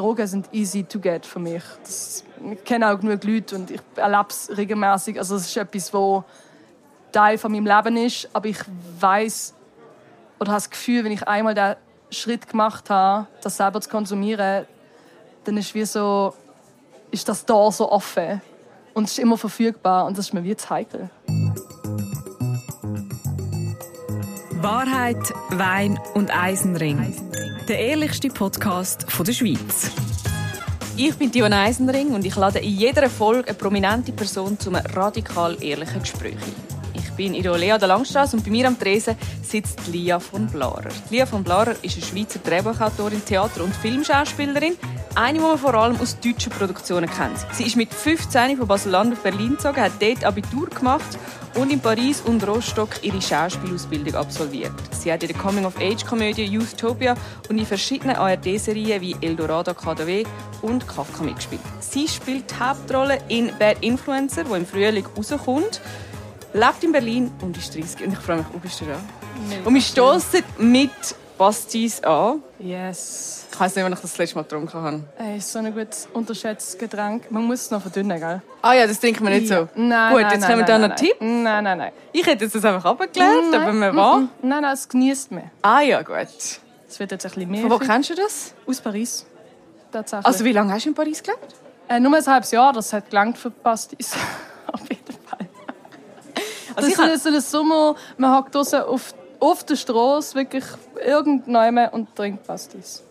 Drogen sind easy to get für mich. Das, ich kenne auch genug Leute und ich erlebe es regelmäßig. Also es ist etwas, wo Teil von meinem Leben ist, aber ich weiß oder habe das Gefühl, wenn ich einmal den Schritt gemacht habe, das selber zu konsumieren, dann ist wie so, ist das da so offen und es ist immer verfügbar und das ist mir wie zu heikel. Wahrheit, Wein und Eisenring. Der ehrlichste Podcast der Schweiz. Ich bin Dion Eisenring und ich lade in jeder Folge eine prominente Person zum radikal ehrlichen Gespräch ein. Ich bin in der Lea der Langstrasse und bei mir am Tresen sitzt Lia von Blarer. Lia von Blarer ist eine Schweizer Drehbuchautorin, Theater- und Filmschauspielerin. Eine, die man vor allem aus deutschen Produktionen kennt. Sie ist mit 15 von Basel-Land auf Berlin gezogen, hat dort Abitur gemacht und in Paris und Rostock ihre Schauspielausbildung absolviert. Sie hat in der Coming-of-Age-Komödie Youthtopia und in verschiedenen ARD-Serien wie Eldorado KDW und Kafka mitgespielt. Sie spielt die Hauptrolle in Bad Influencer, wo im Frühling rauskommt lebt in Berlin und ist 30. Und ich freue mich, bist du da? Und wir stoßen mit Pastis an. Yes. Ich weiß nicht, wann ich das, letzte Mal getrunken habe. Ey, ist so ein gut unterschätztes Getränk. Man muss es noch verdünnen, gell? Ah ja, das trinken wir nicht so. Nein, Gut, nein, jetzt nein, haben wir da noch Tipp. Nein, nein, nein. Ich hätte jetzt das einfach abgeklärt, aber wir war. Nein, nein, es genießt man. Ah ja, gut. Es wird jetzt ein bisschen mehr. Von wo viel- kennst du das? Aus Paris. Tatsächlich. Also wie lange hast du in Paris gelebt? äh, nur ein halbes Jahr, das hat gelangt für Pastis. Auf jeden Fall. Also das ist so der Sommer, man hockt draußen auf, auf der Straße, wirklich irgendwann und trinkt Pastis.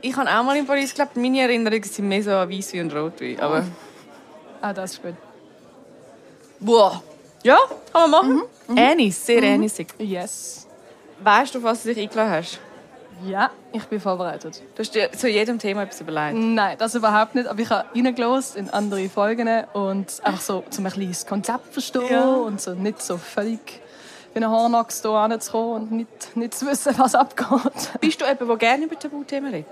Ich habe auch mal in Paris gelebt. Meine Erinnerungen sind mehr so an Weisswein und Rotwein. Aber Ah, das ist gut. boah. Ja, kann man machen. Anis, sehr anisig. Yes. Weißt du, auf was du dich eingeladen hast? Ja, ich bin vorbereitet. Du hast dir zu jedem Thema etwas überlegt. Nein, das überhaupt nicht. Aber ich habe reingelassen in andere Folgen und einfach so, um ein bisschen das Konzept zu verstehen Ja. und so nicht so völlig wie ein Hornochs hier anzukommen und nicht, nicht zu wissen, was abgeht. Bist du jemand, der gerne über Tabuthemen redet?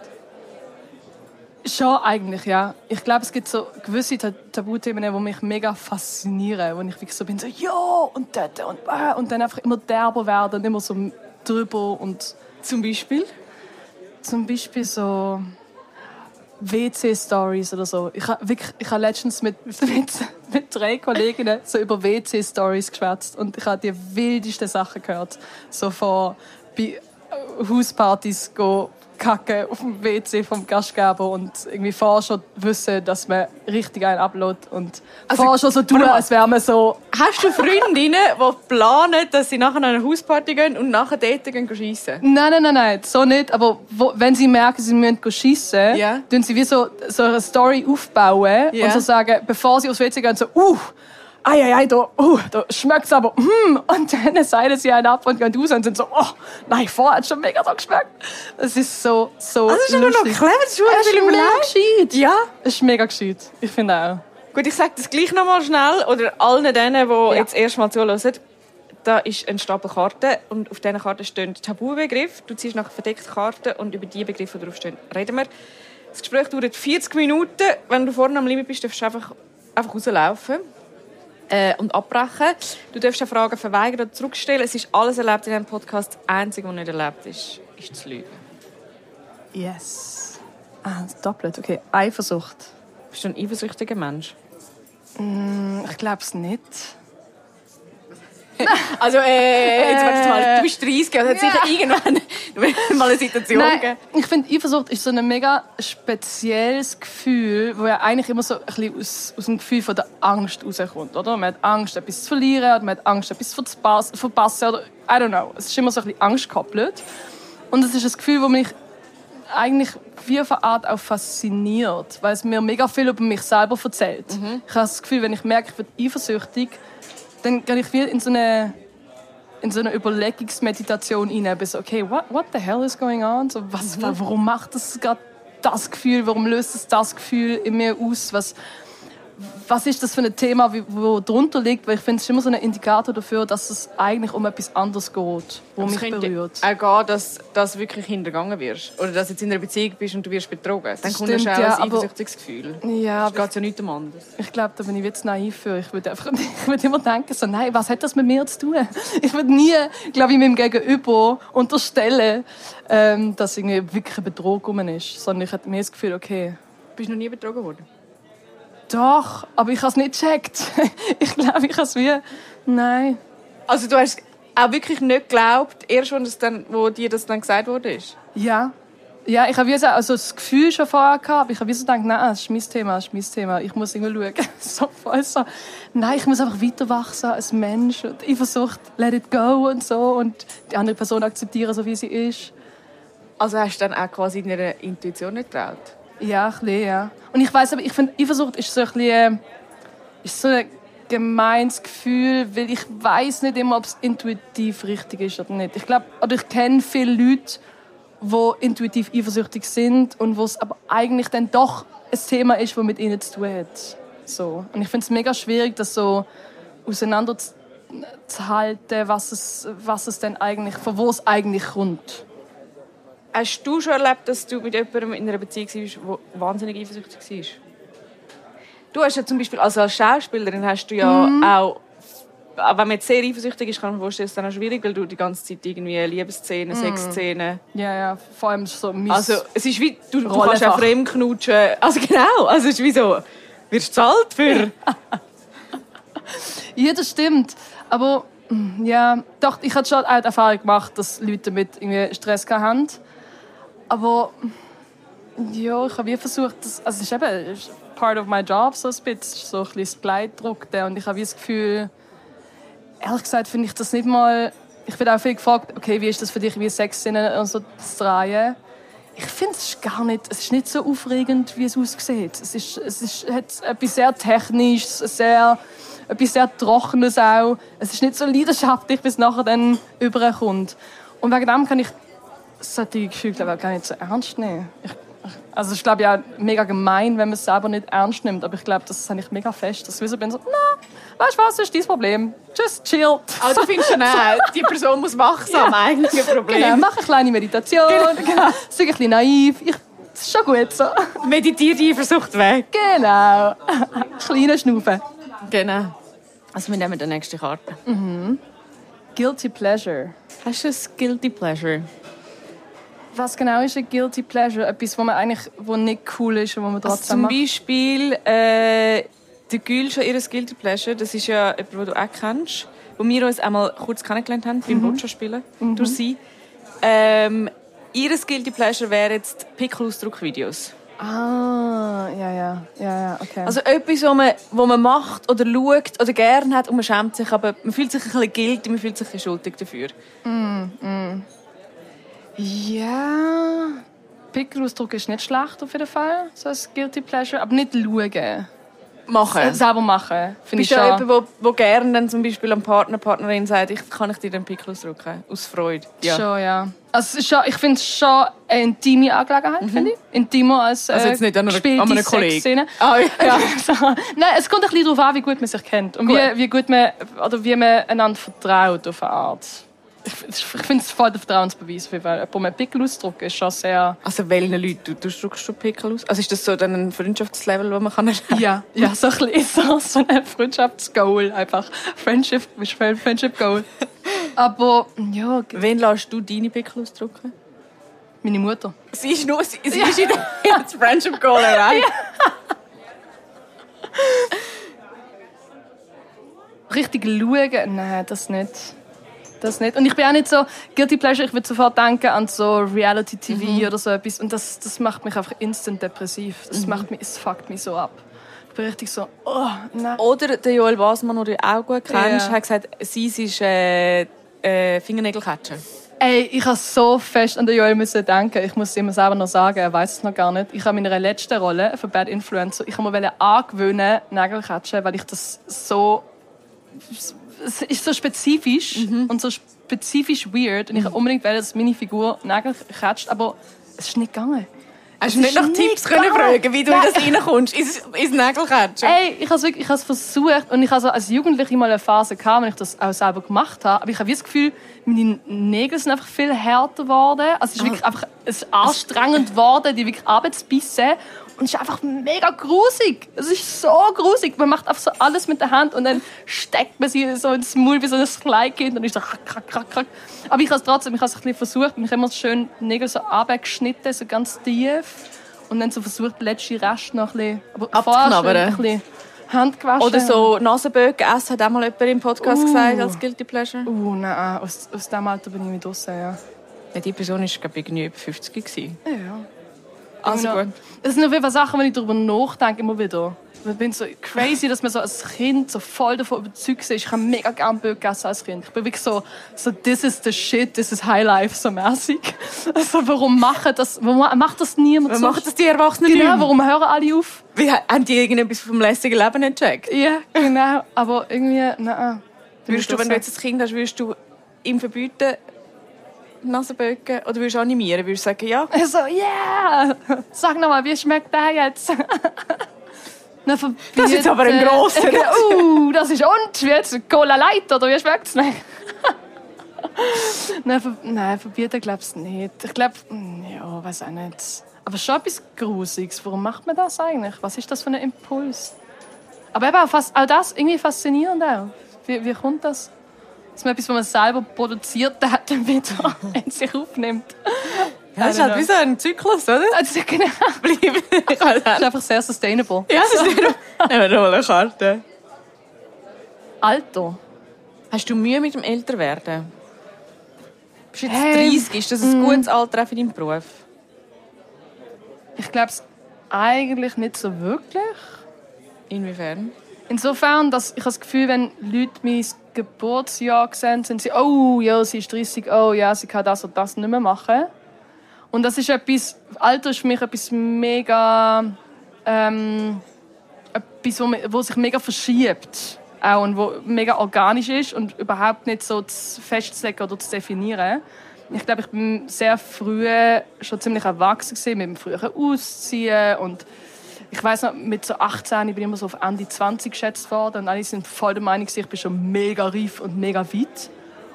Schon eigentlich, ja. Ich glaube, es gibt so gewisse Ta- Tabuthemen, die mich mega faszinieren, wo ich wirklich so bin, so ja und dort und äh, und dann einfach immer derber werden und immer so drüber und Zum Beispiel? zum Beispiel so WC-Stories oder so. Ich habe wirklich, letztens mit, mit, mit drei Kolleginnen so über WC-Stories geschwätzt und ich habe die wildesten Sachen gehört. So von bei Hauspartys go kacken auf dem WC vom Gastgeber und irgendwie vorher schon wissen, dass man richtig einen uploadet und Also, vorher schon so tun, als wäre man so Hast du Freundinnen, die planen, dass sie nachher an eine Hausparty gehen und nachher dort gehen schiessen? Nein, nein, nein, nein, so nicht. Aber wo, wenn sie merken, sie müssen schiessen, Ja. tun sie wie so, so eine Story aufbauen Ja. und so sagen, bevor sie aufs WC gehen, so, uh, ei, ei, ei, da, uh, da schmeckt's aber, hm. Und dann seiden sie einen ab und gehen raus und sind so, oh, nein, vorher hat schon mega so geschmeckt. Es ist so, so Also, das ist aber noch lustig. clever, das ist Es ist mega gescheit. Ja. Es ist mega gescheit. Ich finde auch. Gut, ich sage das gleich noch mal schnell, oder allen denen, die jetzt erst mal zuhören. Da ist ein Stapel Karten und auf diesen Karten stehen Tabubegriffe. Du ziehst nachher verdeckte Karten und über die Begriffe, die drauf stehen, reden wir. Das Gespräch dauert 40 Minuten. Wenn du vorne am Limit bist, darfst du einfach, einfach rauslaufen äh, und abbrechen. Du darfst auch Fragen verweigern oder zurückstellen. Es ist alles erlaubt in diesem Podcast. Das Einzige, was nicht erlaubt ist, ist zu lügen. Yes. Ah, doppelt, okay. Eifersucht. Bist du ein eifersüchtiger Mensch? Ich glaube es nicht. Also, äh, jetzt warte mal, du bist 30 und hat sicher irgendwann mal eine Situation Nein, gegeben. ich finde, Eifersucht ist so ein mega spezielles Gefühl, wo ja eigentlich immer so ein bisschen aus, aus dem Gefühl von der Angst rauskommt, oder? Man hat Angst, etwas zu verlieren, oder man hat Angst, etwas zu verpassen, oder I don't know. Es ist immer so ein bisschen angstgekoppelt. Und es ist ein Gefühl, das mich eigentlich wie auf eine Art auch fasziniert, weil es mir mega viel über mich selber erzählt. Ich habe das Gefühl, wenn ich merke, ich werde eifersüchtig, dann gehe ich wie in so eine in so eine Überlegungsmeditation. Bin so, okay, what, what the hell is going on? So, was, warum macht das gerade das Gefühl? Warum löst es das Gefühl in mir aus? Was, was ist das für ein Thema, wo drunter liegt, weil ich finde, es ist immer so ein Indikator dafür, dass es eigentlich um etwas anderes geht, wo Es mich könnte berührt. auch gehen, dass dass du wirklich hintergangen wirst. Oder dass du jetzt in einer Beziehung bist und du wirst betrogen. Dann kommt Stimmt, ja ein aber- Eifersüchtigsgefühl. Ja, Es geht ja nicht um anders. Ich glaube, da bin ich jetzt naiv für. Ich würde einfach, ich würde immer denken, so, nein, was hat das mit mir zu tun? Ich würde nie, glaube ich, meinem Gegenüber unterstellen, ähm, dass irgendwie wirklich eine rum ist. Sondern ich hatte mir das Gefühl, okay, Bist du noch nie betrogen worden? Doch, aber ich habe es nicht gecheckt. Ich glaube, ich habe es wie, nein. Also du hast auch wirklich nicht geglaubt, erst als dann, wo dir das dann gesagt wurde? ist? Ja. Ja, ich habe wie so, also das Gefühl schon vorher gehabt, aber ich habe wie so gedacht, nein, das ist mein Thema, das ist mein Thema. Ich muss irgendwie schauen. So voll so. Nein, ich muss einfach weiter wachsen als Mensch. Und ich versuche, let it go und so. Und die andere Person akzeptieren, so wie sie ist. Also hast du dann auch quasi deiner Intuition nicht getraut? Ja, ein bisschen, ja. Und ich weiß aber, ich finde, Eifersucht ist so ein bisschen, ist so ein gemeines Gefühl, weil ich weiß nicht immer, ob es intuitiv richtig ist oder nicht. Ich glaube, oder ich kenne viele Leute, die intuitiv eifersüchtig sind und wo es aber eigentlich dann doch ein Thema ist, das mit ihnen zu tun hat. So. Und ich finde es mega schwierig, das so auseinanderzuhalten, was es, was es denn eigentlich, von wo es eigentlich kommt. Hast du schon erlebt, dass du mit jemandem in einer Beziehung warst, der wahnsinnig eifersüchtig war? Du hast ja zum Beispiel, also als Schauspielerin hast du ja auch, auch wenn man jetzt sehr eifersüchtig ist, kann man vorstellen, ist es dann auch schwierig, weil du die ganze Zeit irgendwie Liebesszenen, Sexszenen... Ja, ja, vor allem so mein Also es ist wie, du, du kannst auch fremd knutschen. Also genau, also es ist wie so, wirst du zahlt für... Ja, das stimmt. Aber mm, ja, doch, ich hatte schon auch die Erfahrung gemacht, dass Leute damit irgendwie Stress hatten. Aber ja, ich habe versucht, das, also es ist eben part of my job, so ein bisschen, so ein bisschen das Bleidruckte. Und ich habe das Gefühl, ehrlich gesagt finde ich das nicht mal... Ich werde auch viel gefragt, okay, wie ist das für dich, wie Sexszenen und so zu drehen? Ich finde es gar nicht, es ist nicht so aufregend, wie es aussieht. Es ist, es ist, hat etwas sehr Technisches, sehr, etwas sehr Trockenes auch. Es ist nicht so leidenschaftlich, bis nachher dann überkommt. Und wegen dem kann ich solche Gefühle glaube ich, auch gar nicht so ernst nehmen. Ich, also es ist glaube ich auch mega gemein, wenn man es selber nicht ernst nimmt. Aber ich glaube, das habe ich mega fest, dass ich so bin so, na, weißt du was, das ist dein Problem. Just chill. Aber du findest schon auch, die Person muss wachsam, eigentlich ein Problem. Genau, mach eine kleine Meditation. Genau. Sei ein bisschen naiv. Ich, das ist schon gut so. Meditiere die Eifersucht weg. Genau. Kleine Schnaufen. Genau. Also wir nehmen die nächste Karte. Guilty Pleasure. Hast du ein Guilty Pleasure? Was genau ist ein Guilty Pleasure? Etwas, wo man eigentlich wo nicht cool ist und wo man Also trotzdem zum macht? Beispiel äh, der Gül schon ihr Guilty Pleasure. Das ist ja jemand, den du auch kennst. Wo wir uns einmal kurz kennengelernt haben beim Boccia spielen durch sie. Ähm, ihr Guilty Pleasure wäre jetzt Pickelausdruckvideos. Ah, ja, ja, ja, ja, okay. Also etwas, was man, was man macht oder schaut oder gerne hat und man schämt sich, aber man fühlt sich ein bisschen guilty, man fühlt sich ein bisschen schuldig dafür. Ja, Pickelausdruck ist nicht schlecht auf jeden Fall, so ein Guilty Pleasure, aber nicht schauen. Machen. Äh, Selber machen, finde Bist ich du schon. auch jemand, der, gerne dann zum Beispiel am Partner, Partnerin sagt, ich, kann ich dir den Pickel ausdrücken? Aus Freude. Ja. Schon, ja. Also, schon, ich finde es schon eine intime Angelegenheit, finde ich. Intimer als äh, Mhm. Also jetzt nicht an einer- an einem Kollegen. Ah, ja. Ja, so. Nein, es kommt ein bisschen darauf an, wie gut man sich kennt. Und Gut. wie, wie gut man, oder wie man einander vertraut auf eine Art. Ich, finde es voll der Vertrauensbeweis. Fall. Jemandem einen Pickel ausdrucken ist schon sehr... Also welchen Leuten du, du drückst du Pickel aus? Also ist das so dann ein Freundschaftslevel, das man kann Ja, ja so ein bisschen so, ein Freundschaftsgoal. Einfach Friendship, Friendship Goal. Aber, ja, Wen lässt du deine Pickel ausdrücken? meine Mutter. Sie ist nur, sie, sie ist in das Friendship Goal erreicht. richtig schauen, nein, das nicht. Das nicht. Und ich bin auch nicht so guilty pleasure. Ich würde sofort denken an so Reality TV oder so etwas. Und das, das macht mich einfach instant depressiv. Das macht mich, es fuckt mich so ab. Ich bin richtig so, oh, nein. Oder der Joel Basmann, den du auch gut kennst, Ja. hat gesagt, sie ist äh, äh, Fingernägelkatschen. Ey, ich habe so fest an den Joel müssen denken. Ich muss es immer selber noch sagen, er weiß es noch gar nicht. Ich habe in meiner letzten Rolle für Bad Influencer, ich habe mir angewöhnen, Nägel catchen, weil ich das so es ist so spezifisch und so spezifisch weird und ich wollte unbedingt, wollen, dass meine Figur Nägel catcht, aber es ist nicht gegangen. Hast du nicht nach Tipps können fragen, wie du in das reinkommst, ins, ins? Ey, ich habe es ich versucht und ich habe so als Jugendliche mal eine Phase gehabt, wenn ich das auch selber gemacht habe, aber ich habe das Gefühl, meine Nägel sind einfach viel härter geworden. Also es ist wirklich einfach es ist anstrengend geworden, die wirklich abzubissen und es ist einfach mega grusig. Es ist so grusig. Man macht einfach so alles mit der Hand und dann steckt man sie so ins Maul wie so ein Kleinkind und ist so krack, krack, krack. Aber ich habe es trotzdem, ich habe es ein bisschen versucht. Ich habe immer schön die Nägel so abgeschnitten, so ganz tief. Und dann so versucht, den letzten Rest noch ein bisschen abzuknabbern. Ein bisschen Hand gewaschen. Oder so Nasenböcke essen, hat auch mal jemand im Podcast uh. gesagt, als Guilty Pleasure. Uh, nein, aus, aus diesem Alter bin ich mit draussen, ja. ja. Die Person war, glaube ich, irgendwie über 50 gewesen. Ja, ja. Also gut. Das sind auf jeden Fall Sachen, wenn ich darüber nachdenke, immer wieder. Ich bin so crazy, dass man so als Kind so voll davon überzeugt ist. Ich habe mega gerne Böcke gegessen als Kind. Ich bin wirklich so, so this is the shit, this is high life, so mäßig. Also warum macht das, warum macht das niemand Warum macht das die Erwachsenen Genau, warum hören alle auf? Wie, haben die irgendetwas vom lässigen Leben nicht gecheckt? Ja, genau. Aber irgendwie, nein. Würdest du, wenn du jetzt ein Kind hast, würdest du ihm verbieten, Nasenböcke? Oder würdest du animieren? Würdest du sagen, ja? So, yeah! Sag nochmal, wie schmeckt der jetzt? das ist jetzt aber ein grosser. uh, das ist und? Wie jetzt? Cola Light, oder wie schmeckt es nicht? nein, ver nein, verbieten glaube ich nicht. Ich glaube, hm, ja, weiß auch nicht. Aber schon etwas Grusiges. Warum macht man das eigentlich? Was ist das für ein Impuls? Aber eben auch, fast, auch das irgendwie faszinierend auch. Wie, wie kommt das? Dass man etwas, was man selber produziert hat, dann wieder in sich aufnimmt. Ja, das ist halt wie so ein Zyklus, oder? Also, genau. Bleiben. das ist einfach sehr sustainable. Ja, sustainable. Nehmen wir mal eine Karte. Alter. Hast du Mühe mit dem Älterwerden? Bist du jetzt ähm, 30? Ist das ein mm. gutes Alter für deinen Beruf? Ich glaube es eigentlich nicht so wirklich. Inwiefern? Insofern, dass ich das Gefühl, wenn Leute mein Geburtsjahr sehen, sind sie, oh ja, sie ist 30, oh ja, sie kann das und das nicht mehr machen. Und das ist etwas, Alter ist für mich etwas mega, ähm, etwas, wo, wo sich mega verschiebt. Auch, und wo mega organisch ist und überhaupt nicht so festzulegen oder zu definieren. Ich glaube, ich bin sehr früh schon ziemlich erwachsen gewesen, mit dem früheren Ausziehen und ich weiß noch, mit so 18 ich bin immer so auf Ende 20 geschätzt worden und alle sind voll der Meinung, ich bin schon mega reif und mega weit.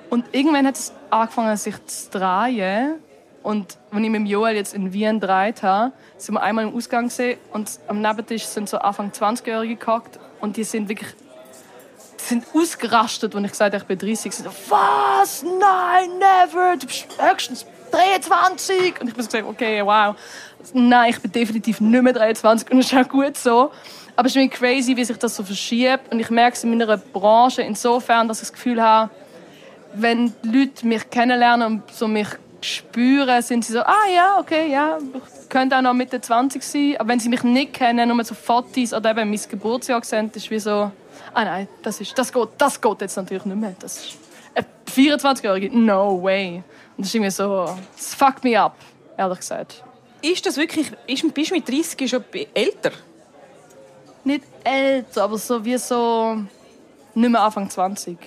Und irgendwann hat es angefangen, sich zu drehen. Und wenn ich mit Joel jetzt in Wien gedreht habe, sind wir einmal im Ausgang gesehen und am Nebentisch sind so Anfang 20-Jährige gehockt und die sind wirklich die sind ausgerastet, als ich gesagt habe, ich bin 30. Sie so, was? Nein, never! Du bist höchstens 23! Und ich so gesagt, okay, wow nein, ich bin definitiv nicht mehr 23 und das ist auch gut so. Aber es ist irgendwie crazy, wie sich das so verschiebt. Und ich merke es in meiner Branche insofern, dass ich das Gefühl habe, wenn die Leute mich kennenlernen und so mich spüren, sind sie so, ah ja, okay, ja, ich könnte auch noch Mitte 20 sein. Aber wenn sie mich nicht kennen, nur so Fotos oder eben mein Geburtsjahr sehen, ist wie so, ah nein, das, ist, das, geht, das geht jetzt natürlich nicht mehr. Das ist eine 24-Jährige, no way. Und das ist irgendwie so, es fuckt me up, ehrlich gesagt. Ist das wirklich, ist, bist du mit 30 schon älter? Nicht älter, aber so wie so nicht mehr Anfang 20.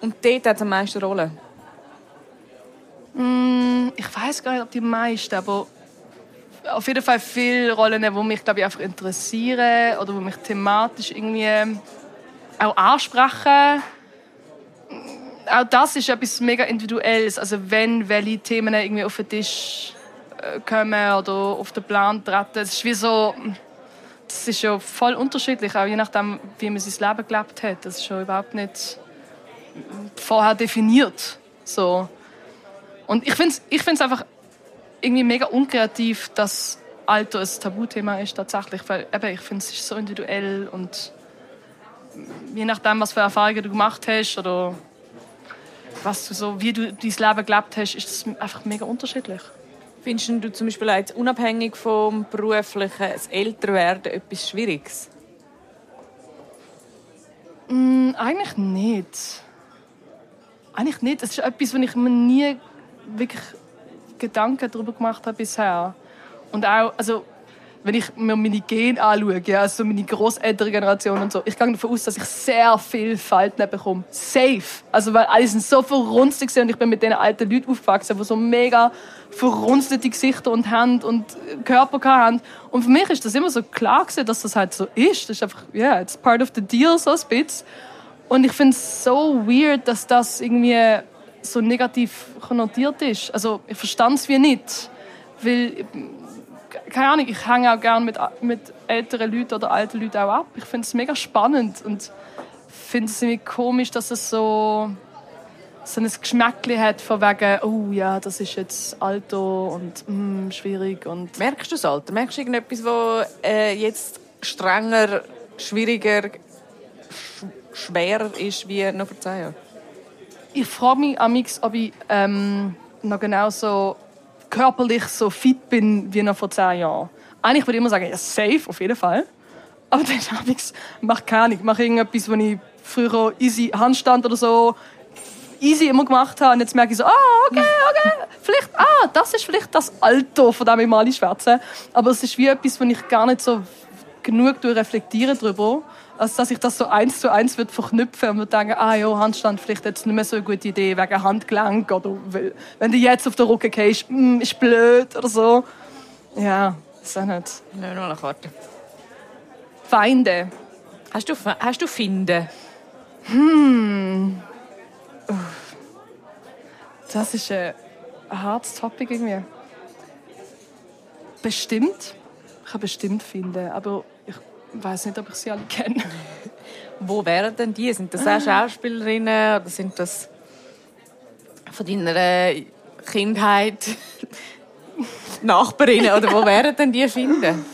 Und dort hat es am meisten Rolle? Mm, ich weiß gar nicht, ob die meisten, aber auf jeden Fall viele Rollen, die mich glaube ich, einfach interessieren oder die mich thematisch irgendwie auch ansprechen. Auch das ist etwas mega Individuelles. Also wenn welche Themen irgendwie auf den Tisch kommen oder auf den Plan treten. Es ist wie so, das ist ja voll unterschiedlich, auch je nachdem, wie man sein Leben gelebt hat. Das ist schon überhaupt nicht vorher definiert. So. Und ich finde es ich find's einfach irgendwie mega unkreativ, dass Alter ein Tabuthema ist tatsächlich, weil eben, ich finde es so individuell und je nachdem, was für Erfahrungen du gemacht hast oder was du so, wie du dein Leben gelebt hast, ist es einfach mega unterschiedlich. Findest du zum Beispiel jetzt unabhängig vom beruflichen das Älterwerden etwas Schwieriges? Mm, eigentlich nicht. Eigentlich nicht. Es ist etwas, wo ich mir nie wirklich Gedanken darüber gemacht habe bisher. Und auch, also, wenn ich mir meine Gene anschaue, ja, also meine Großelterngeneration und so, ich gehe davon aus, dass ich sehr viel Falten bekomme. Safe. Also, weil alle sind so verrunzelt und ich bin mit diesen alten Leuten aufgewachsen, die so mega verrunzelte Gesichter und Hände und Körper haben. Und für mich ist das immer so klar gewesen, dass das halt so ist. Das ist einfach, ja, yeah, it's part of the deal, so ein bisschen. Und ich finde es so weird, dass das irgendwie so negativ konnotiert ist. Also, ich verstand es wie nicht. Weil keine Ahnung, ich hänge auch gerne mit, mit älteren Leuten oder alten Leuten auch ab. Ich finde es mega spannend und finde es irgendwie komisch, dass es so, so ein Geschmäckchen hat von wegen, oh ja, das ist jetzt Alter und mm, schwierig. Und Merkst du das Alter? Merkst du irgendetwas, was äh, jetzt strenger, schwieriger, sch schwerer ist wie noch vor zehn Jahren? Ich frage mich am ob ich ähm, noch genau so körperlich so fit bin wie noch vor zehn Jahren. Eigentlich würde ich immer sagen, ja, safe, auf jeden Fall. Aber dann habe ich mache keine Ahnung, mache irgendetwas, was ich früher easy Handstand oder so easy immer gemacht habe. Und jetzt merke ich so, ah, okay, okay, vielleicht, ah, das ist vielleicht das Alter, von dem ich mal schwärze. Aber es ist wie etwas, wo ich gar nicht so genug reflektiere darüber als dass ich das so eins zu eins wird verknüpfen und würde denken, ah ja, Handstand vielleicht jetzt nicht mehr so eine gute Idee wegen Handgelenk oder wenn du jetzt auf den Rücken gehst, mm, ist blöd oder so. Ja, ist auch nicht. Wir mal eine Karte. Feinde. Hast du, hast du Finde? Hm. Das ist ein hartes Topic irgendwie. Bestimmt. Ich habe bestimmt Finde, aber ich weiß nicht, ob ich sie alle kenne. Wo wären denn die? Sind das auch Schauspielerinnen oder sind das von deiner Kindheit Nachbarinnen? Oder wo wären denn die finden?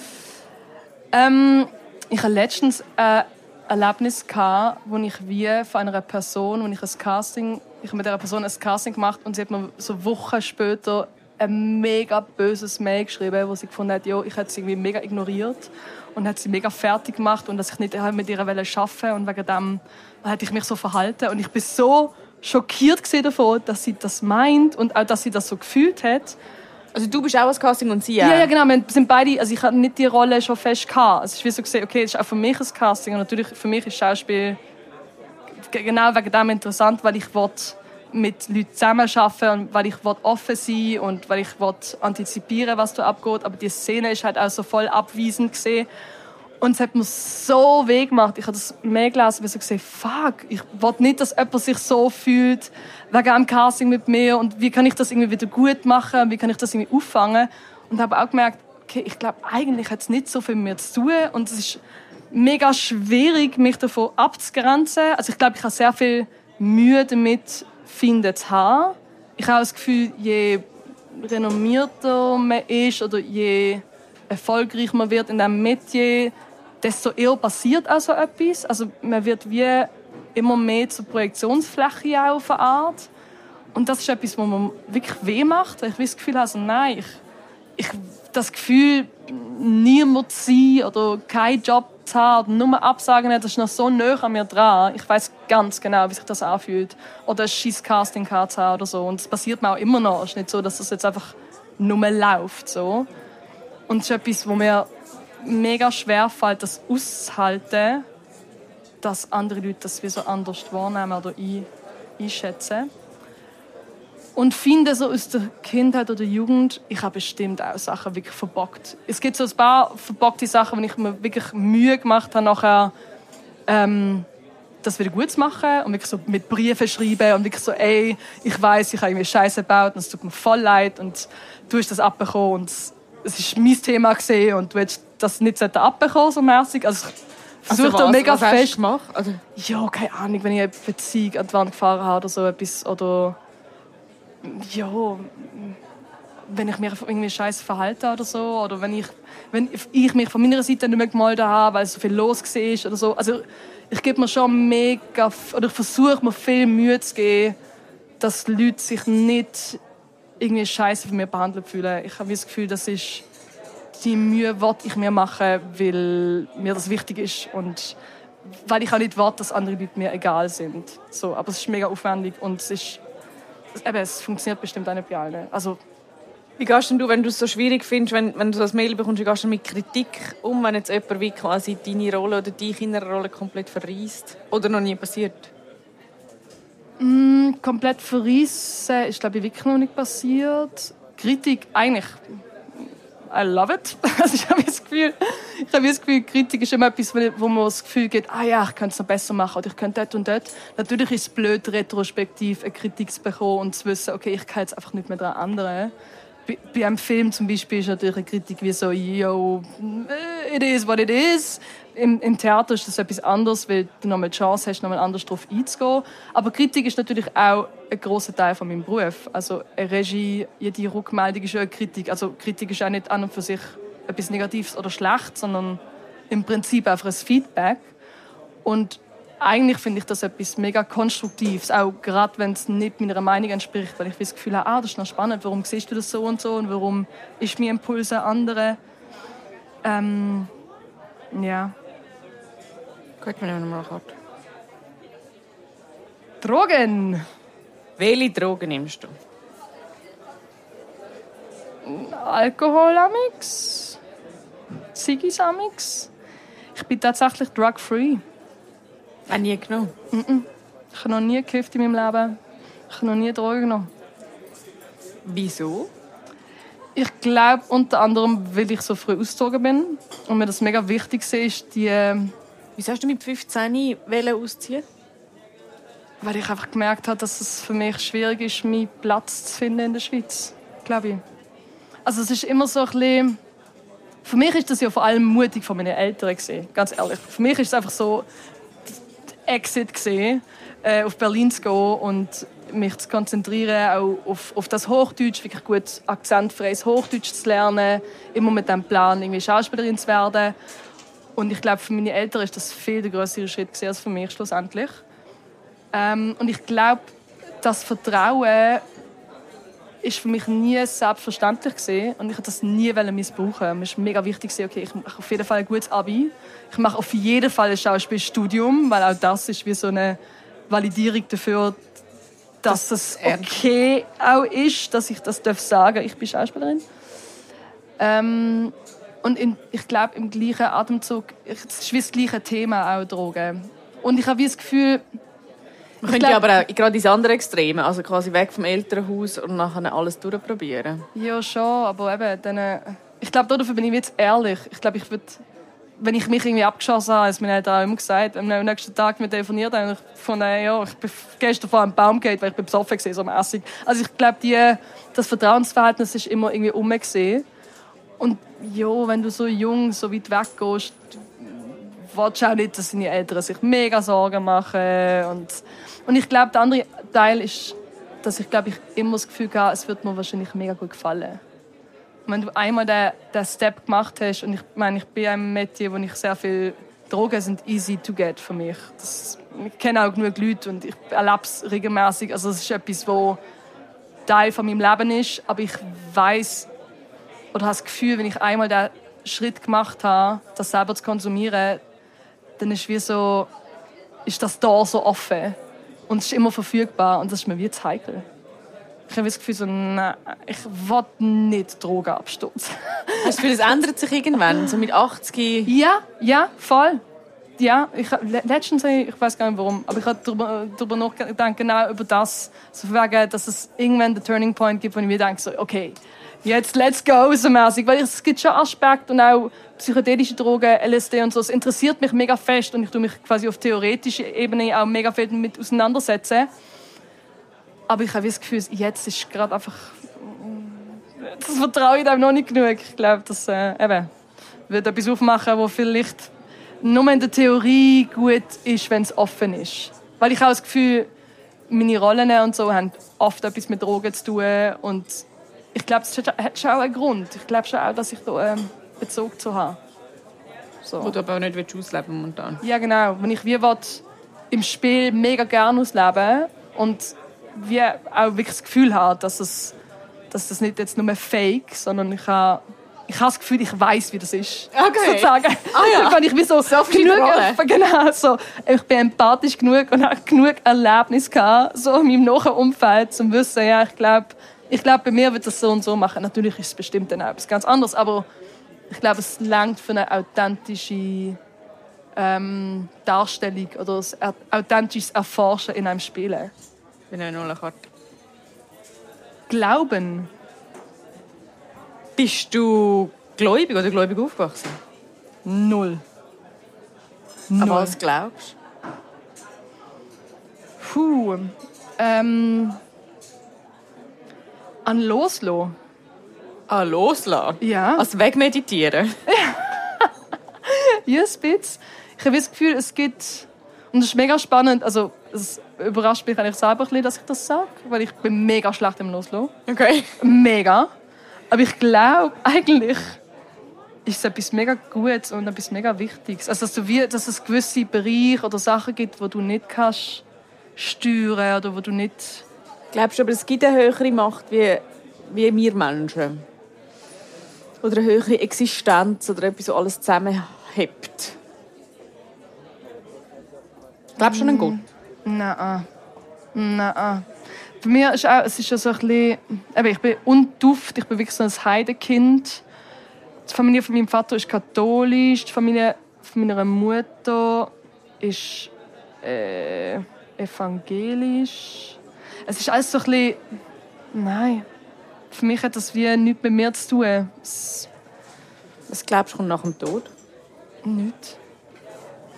Ähm, ich hatte letztens ein Erlebnis, gehabt, wo ich wie von einer Person, wo ich ein Casting, ich mit dieser Person ein Casting gemacht und sie hat mir so Wochen später ein mega böses Mail geschrieben, wo sie gefunden hat, ich hätte sie irgendwie mega ignoriert und hat sie mega fertig gemacht und dass ich nicht mit ihr arbeiten wollte und wegen dem hatte ich mich so verhalten und ich bin so schockiert davon, dass sie das meint und auch, dass sie das so gefühlt hat. Also du bist auch als Casting und sie auch? Ja, ja, genau. Wir sind beide, also ich hatte nicht die Rolle schon fest gehabt. Also ich wie so gesehen, okay, das ist auch für mich ein Casting und natürlich für mich ist Schauspiel genau wegen dem interessant, weil ich wollte mit Leuten zusammenarbeiten und weil ich offen sein und weil ich antizipieren was da abgeht. Aber die Szene ist halt auch so voll abweisend gesehen. Und es hat mir so weh gemacht. Ich habe das mehr gelesen, ich so gesehen fuck, ich will nicht, dass jemand sich so fühlt wegen einem Casting mit mir und wie kann ich das irgendwie wieder gut machen, wie kann ich das irgendwie auffangen. Und habe auch gemerkt, okay, ich glaube, eigentlich hat es nicht so viel mit mir zu tun und es ist mega schwierig, mich davon abzugrenzen. Also ich glaube, ich habe sehr viel Mühe damit, finden zu haben. Ich habe das Gefühl, je renommierter man ist oder je erfolgreicher man wird in diesem Metier, desto eher passiert auch so etwas. Also man wird wie immer mehr zur Projektionsfläche auf eine Art. Und das ist etwas, was mir wirklich weh macht. Ich das Gefühl habe, also nein, ich, ich das Gefühl, niemand zu sein oder keinen Job oder nur absagen, das ist noch so nah an mir dran. Ich weiß ganz genau, wie sich das anfühlt. Oder ein scheiß Casting oder so. Und das passiert mir auch immer noch. Es ist nicht so, dass das jetzt einfach nur läuft. So. Und es ist etwas, wo mir mega schwer fällt, das auszuhalten, dass andere Leute das wie so anders wahrnehmen oder einschätzen. Und finde so aus der Kindheit oder Jugend, ich habe bestimmt auch Sachen wirklich verbockt. Es gibt so ein paar verbockte Sachen, wo ich mir wirklich Mühe gemacht habe, nachher ähm, das wieder gut zu machen und wirklich so mit Briefen schreiben und wirklich so, ey, ich weiß, ich habe irgendwie Scheiße gebaut und es tut mir voll leid und du hast das abbekommen und es ist mein Thema gesehen und du hättest das nicht abbekommen, so mäßig. Also ich versuche also mega was fest. gemacht? Also ja, keine Ahnung, wenn ich eine Beziehung an die Wand gefahren habe oder so etwas oder ja, wenn ich mich irgendwie scheiße verhalte oder so, oder wenn ich, wenn ich mich von meiner Seite nicht mehr gemeldet habe, weil so viel los war oder so. Also ich gebe mir schon mega, oder ich versuche mir viel Mühe zu geben, dass Leute sich nicht irgendwie scheiße von mir behandelt fühlen. Ich habe das Gefühl, das ist die Mühe, die ich mir mache, weil mir das wichtig ist und weil ich auch nicht warte, dass andere Leute mir egal sind. So, aber es ist mega aufwendig und es ist eben, es funktioniert bestimmt auch nicht bei allen. Also, Wie gehst denn du, wenn du es so schwierig findest, wenn, wenn du so ein Mail bekommst, wie gehst du mit Kritik um, wenn jetzt jemand wie quasi deine Rolle oder dich in einer Rolle komplett verreist? Oder noch nie passiert? Mm, komplett verreissen ist, glaube ich, wirklich noch nicht passiert. Kritik, eigentlich, I love it. Also ich habe das Gefühl, ich habe das Gefühl, Kritik ist immer etwas, wo man das Gefühl geht, ah ja, ich könnte es noch besser machen oder ich könnte dort und dort. Natürlich ist es blöd, retrospektiv eine Kritik zu bekommen und zu wissen, okay, ich kann jetzt einfach nicht mehr daran ändern bei einem Film zum Beispiel ist natürlich eine Kritik wie so, yo, it is what it is. Im, Im, Theater ist das etwas anderes, weil du nochmal die Chance hast, nochmal anders darauf einzugehen. Aber Kritik ist natürlich auch ein großer Teil von meinem Beruf. Also eine Regie, jede Rückmeldung ist auch eine Kritik. Also Kritik ist auch nicht an und für sich etwas Negatives oder Schlechtes, sondern im Prinzip einfach ein Feedback. Und eigentlich finde ich das etwas mega Konstruktives, auch gerade wenn es nicht meiner Meinung entspricht, weil ich das Gefühl habe, ah, das ist noch spannend, warum siehst du das so und so und warum ist mein Impuls ein anderer. Ähm, ja. Gut, wir nehmen mal Karte. Drogen. Welche Drogen nimmst du? Alkohol amix, Ziggis amix. Ich bin tatsächlich drug-free. Auch nie genommen? Mm -mm. Ich habe noch nie gekifft in meinem Leben. Ich habe noch nie Drogen genommen. Wieso? Ich glaube unter anderem, weil ich so früh ausgezogen bin und mir das mega wichtig ist, die... Wieso hast du mit 15 ausziehen Weil ich einfach gemerkt habe, dass es für mich schwierig ist, meinen Platz zu finden in der Schweiz. Glaube ich. Also es ist immer so ein bisschen... Für mich ist das ja vor allem mutig von meinen Eltern gesehen, ganz ehrlich. Für mich ist es einfach so, Exit gesehen, äh, auf Berlin zu gehen und mich zu konzentrieren auch auf, auf das Hochdeutsch, wirklich gut akzentfreies Hochdeutsch zu lernen, immer mit dem Plan, irgendwie Schauspielerin zu werden. Und ich glaube, für meine Eltern ist das viel der größere Schritt als für mich schlussendlich. Ähm, und ich glaube, das Vertrauen ist für mich nie selbstverständlich gesehen und ich habe das nie missbrauchen. Mir ist mega wichtig okay, ich mache auf jeden Fall ein gutes Abi. Ich mache auf jeden Fall ein Schauspielstudium, weil auch das ist wie so eine Validierung dafür, dass es okay auch ist, dass ich das darf sagen, ich bin Schauspielerin. Ähm, und in, ich glaube im gleichen Atemzug, es ist wie das gleiche Thema auch Drogen. Und ich habe das Gefühl, man könnte glaub, aber auch gerade ins andere Extreme, also quasi weg vom Elternhaus und nachher alles durchprobieren. Ja, schon, aber eben, dann, äh, ich glaube, dafür bin ich jetzt ehrlich. Ich glaube, ich würde, wenn ich mich irgendwie abgeschossen habe, als meine Eltern auch immer gesagt, am nächsten Tag mit telefoniert und ich von ja, ich bin gestern vor einem Baum gegangen, weil ich bin besoffen war, so mäßig. Also ich glaube, die, das Vertrauensverhältnis ist immer irgendwie umgesehen. Und ja, wenn du so jung, so weit weg gehst, willst du auch nicht, dass deine Eltern sich mega Sorgen machen und und ich glaube, der andere Teil ist, dass ich glaube, ich immer das Gefühl habe, es wird mir wahrscheinlich mega gut gefallen. Und wenn du einmal den, den Step gemacht hast, und ich meine, ich bin ein Metier, wo ich sehr viel Drogen sind easy to get für mich. Das, ich kenne auch genug Leute und ich erlebe es regelmäßig. Also es ist etwas, wo Teil von meinem Leben ist, aber ich weiß oder habe das Gefühl, wenn ich einmal den Schritt gemacht habe, das selber zu konsumieren, dann ist wie so, ist das Tor so offen und es ist immer verfügbar und das ist mir wie zu heikel. Ich habe das Gefühl, so, nein, ich will nicht Drogen abstürzen. Hast du das Gefühl, es ändert sich irgendwann, so mit 80? Ja, ja, voll. Ja, ich, letztens, ich weiß gar nicht warum, aber ich habe darüber, darüber nachgedacht, genau über das, so wegen, dass es irgendwann den Turning Point gibt, wo ich mir denke, so, okay, jetzt let's go, so mäßig. Weil es gibt schon Aspekte und auch psychedelische Drogen, LSD und so. Es interessiert mich mega fest und ich tue mich quasi auf theoretischer Ebene auch mega viel damit auseinandersetzen. Aber ich habe das Gefühl, jetzt ist gerade einfach. Das vertraue ich dem noch nicht genug. Ich glaube, das äh, eben, wird etwas aufmachen, wo vielleicht nur in der Theorie gut ist, wenn es offen ist. Weil ich habe das Gefühl, meine Rollen und so haben oft etwas mit Drogen zu tun und ich glaube, es hat schon auch einen Grund. Ich glaube schon auch, dass ich da ähm, Bezug zu habe. So. Wo du aber auch nicht ausleben willst momentan. Ja, genau. Wenn ich wie will, im Spiel mega gerne ausleben und wie auch wirklich das Gefühl habe, dass, es, dass das nicht jetzt nur fake, sondern ich habe ich habe das Gefühl, ich weiß, wie das ist. Okay. Sozusagen. Ah, ja. Dann ich wie so, genug, genau, so, ich bin empathisch genug und habe genug Erlebnis gehabt, so in meinem Nachumfeld, um zu wissen, ja, ich glaube, Ich glaube, bei mir wird das so und so machen. Natürlich ist es bestimmt dann auch etwas ganz anderes, aber ich glaube, es langt für eine authentische ähm, Darstellung oder ein authentisches Erforschen in einem Spiel. Ich bin eine Nullerkarte. Glauben. Bist du gläubig oder gläubig aufgewachsen? Null. Null. Aber was glaubst du? Puh. Ähm, an Loslo. An Loslassen? Ja. Als wegmeditieren? ja, ein bisschen. Ich habe das Gefühl, es gibt... Und das ist mega spannend. Also, es überrascht mich eigentlich selber ein bisschen, dass ich das sage, weil ich bin mega schlecht im Loslassen. Okay. Mega. Aber ich glaube, eigentlich ist es etwas mega Gutes und etwas mega Wichtiges. Also, dass, du wie, dass es gewisse Bereiche oder Sachen gibt, wo du nicht kannst steuern oder wo du nicht... Glaubst du, aber es gibt eine höhere Macht wie, wie wir Menschen? Oder eine höhere Existenz oder etwas, das alles zusammenhebt? Glaubst du an einen Gott? Nein. Nein. Bei mir ist auch, es ist ja so ein bisschen, ich bin unduft, ich bin wirklich so ein Heidekind. Die Familie von meinem Vater ist katholisch, die Familie von meiner Mutter ist äh, evangelisch. Es ist alles so ein bisschen, nein, für mich hat das wie nichts mit mir zu tun. Es, Was glaubst du, kommt nach dem Tod? Nichts.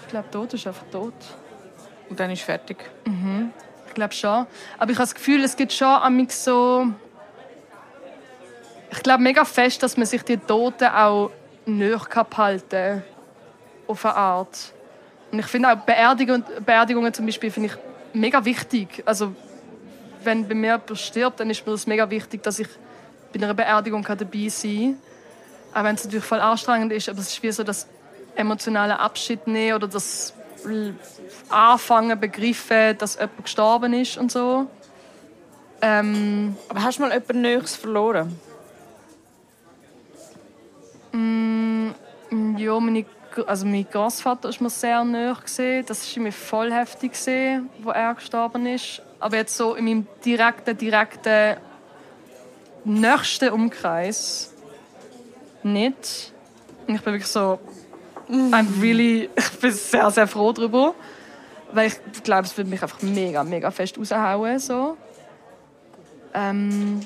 Ich glaube, Tod ist einfach tot. Und dann ist fertig. Mhm. Ich glaube schon. Aber ich habe das Gefühl, es gibt schon an so. Ich glaube mega fest, dass man sich die Toten auch näher halten kann. Auf eine Art. Und ich finde auch Beerdigungen, Beerdigungen zum Beispiel finde ich mega wichtig. Also wenn bei mir jemand stirbt, dann ist mir das mega wichtig, dass ich bei einer Beerdigung dabei sein kann. Auch wenn es natürlich voll anstrengend ist, aber es ist wie so das emotionale Abschied nehmen oder das anfangen begriffen, dass jemand gestorben ist und so. Ähm, Aber hast du mal jemanden Nächstes verloren? Mm, ja, meine, also mein Großvater ist mir sehr nahe gesehen. Das war mir voll heftig gesehen, wo er gestorben ist. Aber jetzt so in meinem direkten, direkten nächsten Umkreis nicht. Und ich bin wirklich so, I'm really, ich bin sehr, sehr froh darüber. Weil ich glaube, es würde mich einfach mega, mega fest raushauen. So. Ähm,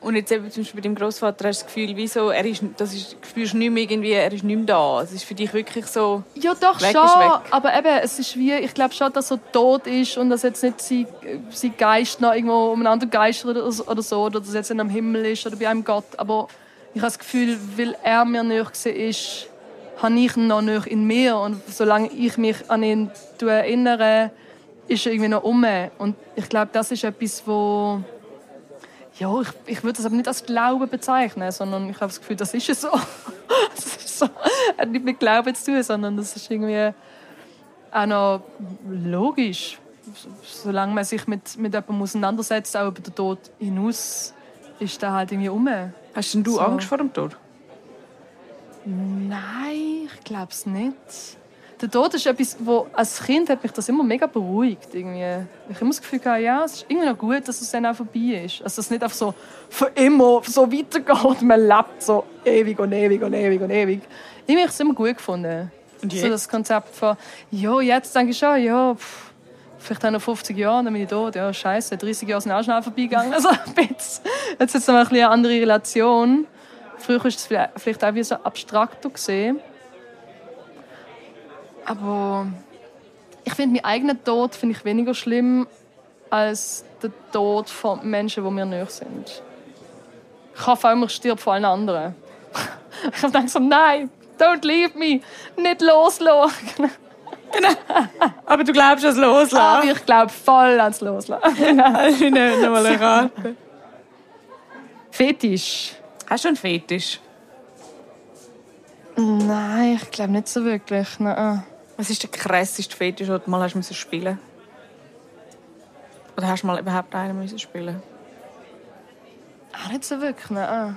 und jetzt eben zum Beispiel bei deinem Großvater hast du das Gefühl, wieso, er ist, das ist, spürst du nicht mehr irgendwie, er ist nicht mehr da. Es ist für dich wirklich so. Ja, doch weg schon. Aber eben, es ist wie, ich glaube schon, dass er tot ist und dass jetzt nicht sein, sein Geist noch irgendwo umeinander geistert oder oder so, oder dass er jetzt in einem Himmel ist oder bei einem Gott. Aber ich habe das Gefühl, weil er mir nicht ist, habe ich ihn noch nicht in mir. Und solange ich mich an ihn erinnere, ist er irgendwie noch um. Und ich glaube, das ist etwas, wo ja, ich, ich würde das aber nicht als Glauben bezeichnen, sondern ich habe das Gefühl, das ist es so. das ist so. Hat nicht mit Glauben zu tun, sondern das ist irgendwie auch noch logisch. Solange man sich mit, mit jemandem auseinandersetzt, auch über den Tod hinaus, ist der halt irgendwie um. Hast denn du so. Angst vor dem Tod? Nein, ich glaube es nicht. Der Tod ist etwas, wo als Kind hat mich das immer mega beruhigt. Irgendwie. Ich habe immer das Gefühl, ja, es ist irgendwie noch gut, dass es dann auch vorbei ist. Also, dass es nicht einfach so für immer so weitergeht. Man lebt so ewig und ewig und ewig und ewig. Ich habe es immer gut gefunden. Und jetzt? So das Konzept von, ja, jetzt denke ich schon, ja, pff, vielleicht auch noch 50 Jahre, dann bin ich tot. Ja, scheiße, 30 Jahre sind auch schnell vorbeigegangen. Also, jetzt, jetzt ist es noch eine andere Relation. Früher war es vielleicht auch wie so abstrakter gesehen. Aber ich finde meinen eigenen Tod finde ich weniger schlimm als der Tod von Menschen, die mir näher sind. Ich hoffe auch, ich stirb von allen anderen. ich denke so, nein, don't leave me, nicht loslassen. Genau. Aber du glaubst an das Loslassen? Aber ich glaube voll ans Loslassen. ich nehme nochmal eine Karte. Fetisch. Hast du einen Fetisch? Nein, ich glaube nicht so wirklich. Nein. Was ist der krasseste Fetisch, den du mal hast müssen spielen Oder hast du mal überhaupt einen müssen spielen Auch nicht so wirklich. Nein.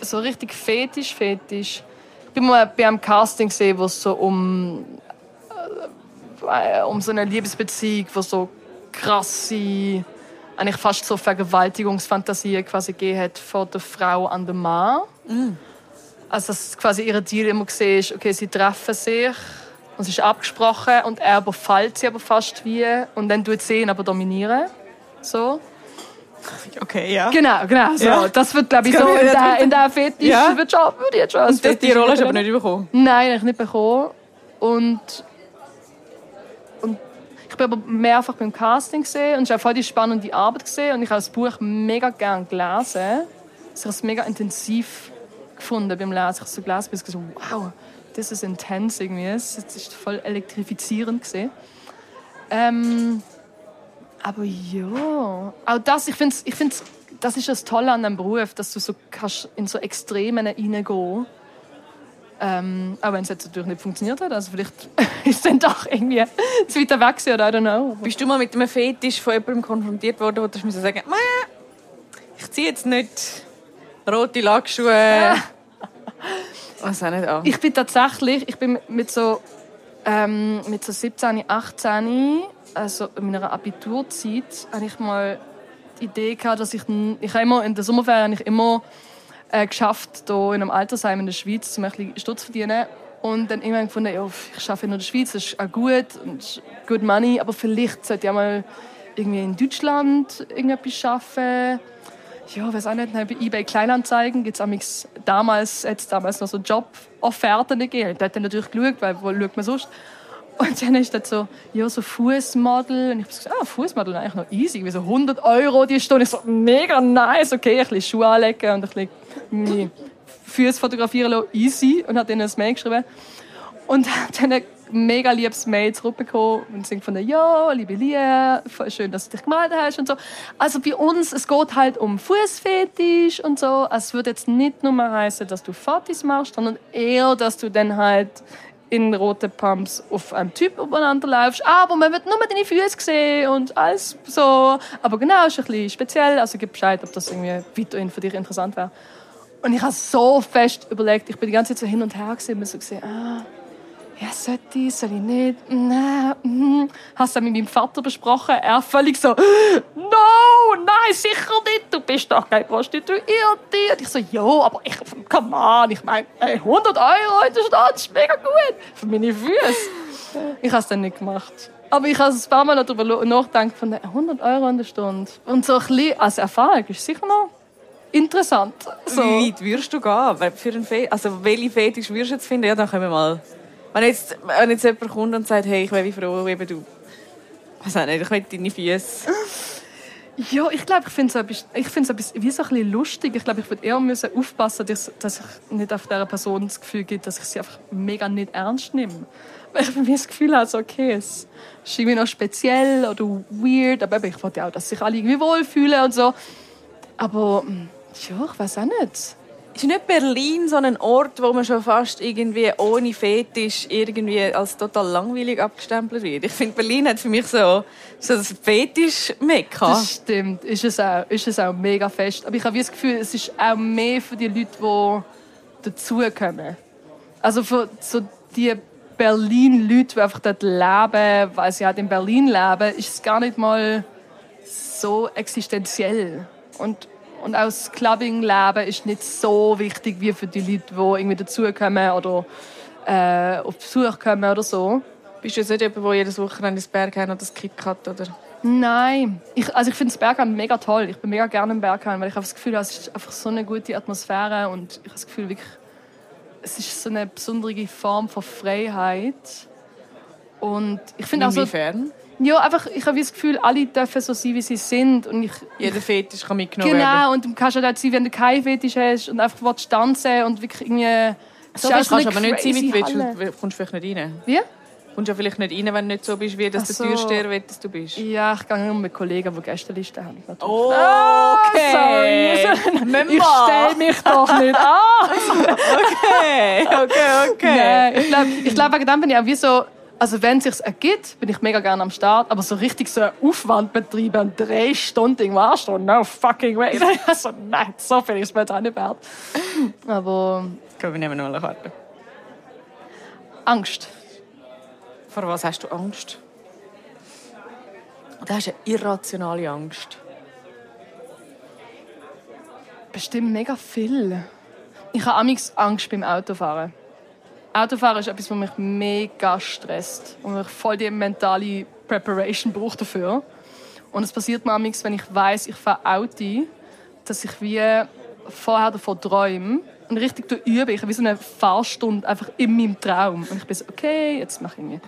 So richtig Fetisch, Fetisch. Ich bin mal bei einem Casting gesehen, wo es so um, äh, um so eine Liebesbeziehung, wo so krasse eigentlich fast so Vergewaltigungsfantasien quasi gegeben hat von der Frau an den Mann. Also dass quasi ihre Deal immer gesehen ist, okay, sie treffen sich es ist abgesprochen und er überfällt sie aber fast wie und dann tut sie ihn aber dominieren. So. Okay, ja. Genau, genau. So. Ja. Das wird, glaube ich, so in der, in der Fetisch Ja. wird schon, würde jetzt schon Und das, die Rolle hast du aber nicht bekommen. Nein, habe ich nicht bekommen. Und, und ich bin aber mehrfach beim Casting gesehen und ich habe voll die spannende Arbeit gesehen und ich habe das Buch mega gern gelesen. Ich habe es mega intensiv gefunden beim Lesen. Ich habe es so gelesen, bis ich so, wow, das ist intens irgendwie. Es ist voll elektrifizierend gesehen. Ähm, aber ja, auch das, ich finde, ich find's, das ist das Tolle an dem Beruf, dass du so kannst in so Extremen reingehen ähm, auch wenn es jetzt natürlich nicht funktioniert hat. Also vielleicht ist es dann doch irgendwie zu weit weg gewesen, oder I don't know. Bist du mal mit einem Fetisch von jemandem konfrontiert worden, wo du sagen «Mäh, ich ziehe jetzt nicht rote Lackschuhe. Was auch nicht an. Ich bin tatsächlich, ich bin mit so, ähm, mit so 17, 18, also in meiner Abiturzeit, habe ich mal die Idee gehabt, dass ich, ich immer in der Sommerferien ich immer äh, geschafft, hier in einem Altersheim in der Schweiz, um ein bisschen Stutz verdienen. Und dann irgendwann gefunden, ja, ich arbeite in der Schweiz, das ist auch gut und good money, aber vielleicht sollte ich auch mal irgendwie in Deutschland irgendetwas arbeiten. Ja, weiß auch nicht, bei eBay Kleinanzeigen gibt es damals, jetzt damals noch so Jobofferten gegeben. Da hat er natürlich geschaut, weil wo schaut man sonst? Und dann ist das so, ja, so Fußmodel. Und ich habe gesagt, ah, Fußmodel eigentlich noch easy. Wie so 100 Euro die Stunde. Ich so, mega nice, okay, ein bisschen Schuhe anlegen und ein bisschen meine Füße fotografieren lassen, easy. Und hat ihnen ein Mail geschrieben. Und dann mega liebes Mail zurückbekommen und singt von der ja, liebe Lia, schön, dass du dich gemeldet hast und so. Also bei uns, es geht halt um Fußfetisch und so. Es wird jetzt nicht nur heißen, dass du Fotos machst, sondern eher, dass du dann halt in roten Pumps auf einem Typ übereinander läufst. Aber man wird nur deine Füße sehen und alles so. Aber genau, ist ein bisschen speziell. Also gib Bescheid, ob das irgendwie weiterhin für dich interessant wäre. Und ich habe so fest überlegt, ich bin die ganze Zeit so hin und her gesehen, mir so gesehen, ah, ja, sollte ich, soll ich nicht? Nein, mhm. Hast du mit meinem Vater besprochen? Er völlig so, no, nein, sicher nicht, du bist doch keine Prostituierte. Und ich so, ja, aber ich, come on, ich meine, 100 Euro in der Stadt ist mega gut für meine Füße. Ich habe es dann nicht gemacht. Aber ich habe ein paar Mal darüber nachgedacht, von 100 Euro in der Stunde. Und so ein bisschen als Erfahrung ist sicher noch interessant. So. Wie weit würdest du gehen? Für einen also welche Fetisch würdest du jetzt finden? Ja, dann können wir mal. Wenn jetzt, wenn jetzt jemand kommt und sagt, hey, ich wäre froh, eben du. Weiß auch nicht, ich will deine Füße. Ja, ich glaube, ich finde es etwas, ich find's etwas wie so ein bisschen lustig. Ich glaube, ich würde eher müssen aufpassen, dass, dass ich nicht auf dieser Person das Gefühl gibt, dass ich sie einfach mega nicht ernst nehme. Weil ich mir das Gefühl habe, so, okay, es ist irgendwie noch speziell oder weird, aber ich wollte ja auch, dass sich alle irgendwie wohlfühlen und so. Aber, mm, ja, ich weiß auch nicht. Ist nicht Berlin so ein Ort, wo man schon fast irgendwie ohne Fetisch irgendwie als total langweilig abgestempelt wird? Ich finde, Berlin hat für mich so, so ein Fetisch-Mekka. Das stimmt, ist es auch, ist es auch mega fest. Aber ich habe das Gefühl, es ist auch mehr für die Leute, die dazukommen. Also für so die Berlin-Leute, die einfach dort leben, weil sie halt in Berlin leben, ist es gar nicht mal so existenziell. Und, und auch das Clubbing-Leben ist nicht so wichtig wie für die Leute, die irgendwie dazukommen oder äh, auf Besuch kommen oder so. Bist du jetzt nicht jemand, der jedes Wochenende ins Berghain oder das KitKat oder... Nein. Ich, also ich finde das Berghain mega toll. Ich bin mega gerne im Berghain, weil ich habe das Gefühl, es ist einfach so eine gute Atmosphäre und ich habe das Gefühl, wirklich, es ist so eine besondere Form von Freiheit. Und ich finde auch so, Inwiefern? Ja, einfach, ich habe das Gefühl, alle dürfen so sein, wie sie sind. Und ich, Jeder Fetisch kann mitgenommen werden. genau, und du kannst ja dort sein, wenn du keinen Fetisch hast und einfach willst tanzen und wirklich irgendwie... So auch kannst du aber nicht sein, wie du willst. Du kommst vielleicht nicht rein. Wie? Du kommst ja vielleicht nicht rein, wenn du nicht so bist, wie das Ach der so. Türsteher will, dass du bist. Ja, ich gehe immer mit Kollegen, die Gästeliste haben. natürlich. Oh, okay. Ich stelle mich doch nicht an. Okay, okay, okay. Nein, ich glaube, ich glaub, wegen dem bin ich auch wie so, also wenn es sich ergibt, bin ich mega gerne am Start, aber so richtig so Aufwand betreiben, drei Stunden irgendwo anstehen, no fucking way. Also, nein, so viel ist mir jetzt auch nicht wert. Aber Komm, wir nehmen noch eine Karte. Angst. Vor was hast du Angst? Du hast eine irrationale Angst. Bestimmt mega viel. Ich habe amigs Angst beim Autofahren. Autofahren ist etwas, was mich mega stresst und ich voll die mentale Preparation brauche dafür. Und es passiert mir amigs, wenn ich weiß, ich fahre Auto, dass ich wie vorher davon träume und richtig übe. Ich habe wie so eine Fahrstunde einfach in meinem Traum. Und ich bin so, okay, jetzt mache ich mir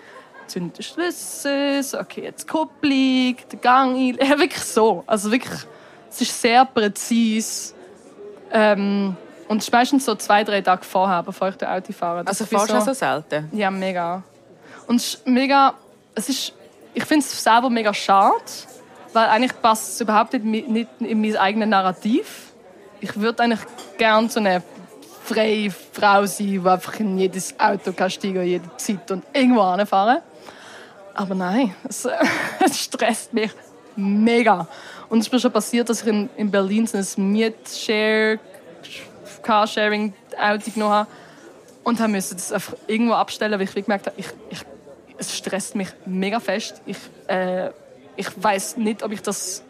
zünde den Schlüssel, okay, jetzt Kupplung, der Gang ein. Ja, wirklich so. Also wirklich, es ist sehr präzise. Ähm, und es ist meistens so zwei, drei Tage vorher, bevor ich den Auto fahre. Das also fährst du so, so selten? Ja, mega. Und es ist mega, es ist, ich finde es selber mega schade, weil eigentlich passt es überhaupt nicht, nicht in mein eigenes Narrativ. Ich würde eigentlich gerne so eine freie Frau sein, die einfach in jedes Auto kann steigen jede Zeit und irgendwo anfahren. Aber nein, es, es, stresst mich mega. Und es ist mir schon passiert, dass ich in, in Berlin so ein Mietshare, Carsharing-Auto genommen habe und habe müssen das einfach irgendwo abstellen, weil ich gemerkt habe, ich, ich, es stresst mich mega fest. Ich, äh, ich weiß nicht, ob ich das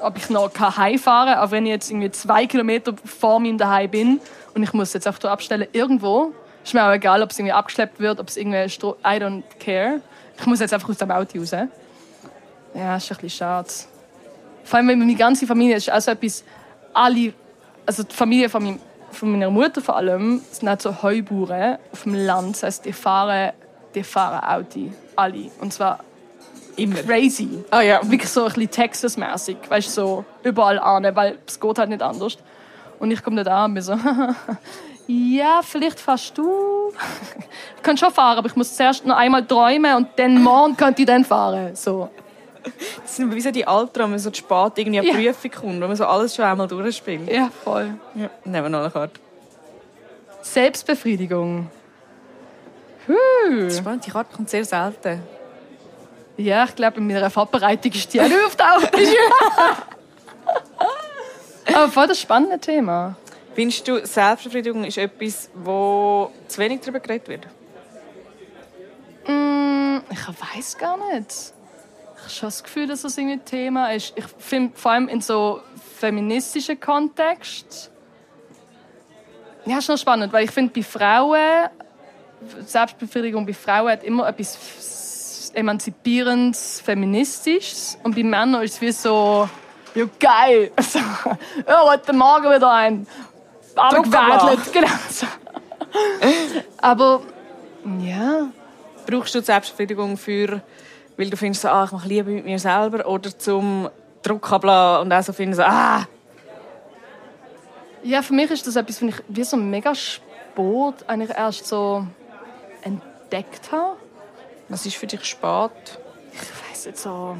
ob ich noch heimfahren kann, auch wenn ich jetzt irgendwie zwei Kilometer vor meinem Daheim bin und ich muss jetzt einfach abstellen irgendwo. Ist mir auch egal, ob es irgendwie abgeschleppt wird, ob es irgendwie I don't care. Ich muss jetzt einfach aus dem Auto raus. Ja, ist ein bisschen schade. Vor allem, wenn meine ganze Familie ist also etwas, alle, also die Familie von, meinem, von meiner Mutter vor allem, sind halt so Heubauern auf dem Land. Das heisst, die fahren, die fahren Auto. Alle. Und zwar Immer. crazy. Ah ja. Wirklich so ein bisschen Texas-mäßig. Weißt du, so überall an, weil es geht halt nicht anders. Und ich komme da an und bin so, ja, vielleicht fährst du. ich kann schon fahren, aber ich muss zuerst noch einmal träumen und dann morgen könnte ich dann fahren. So. Das sind wie so die Alter, wenn man so spät irgendwie eine ja. Prüfung kommt, wenn man so alles schon einmal durchspielt. Ja, voll. Ja. Nehmen wir noch eine Karte. Selbstbefriedigung. Huh. Spannend, die Karte kommt sehr selten. Ja, ich glaube, in meiner Vorbereitung ist die auch nicht auftaucht. Aber voll das spannende Thema. Findest du, Selbstbefriedigung ist etwas, wo zu wenig darüber geredet wird? Mm, ich weiß gar nicht. Ich habe das Gefühl, dass das irgendwie ein Thema ist. Ich finde vor allem in so feministischen Kontext. Ja, ist noch spannend, weil ich finde, bei Frauen, Selbstbefriedigung bei Frauen hat immer etwas emanzipierendes, feministisches. Und bei Männern ist es wie so, ja geil, so, ja, heute Morgen wieder ein abgewedelt. Genau. So. Aber ja. Brauchst du Selbstbefriedigung für, weil du findest, ah, ich mache Liebe mit mir selber oder zum Druck und auch so findest, ah. Ja, für mich ist das etwas, was ich wie so mega Sport eigentlich erst so entdeckt habe. Was ist für dich Sport? Ich weiß nicht so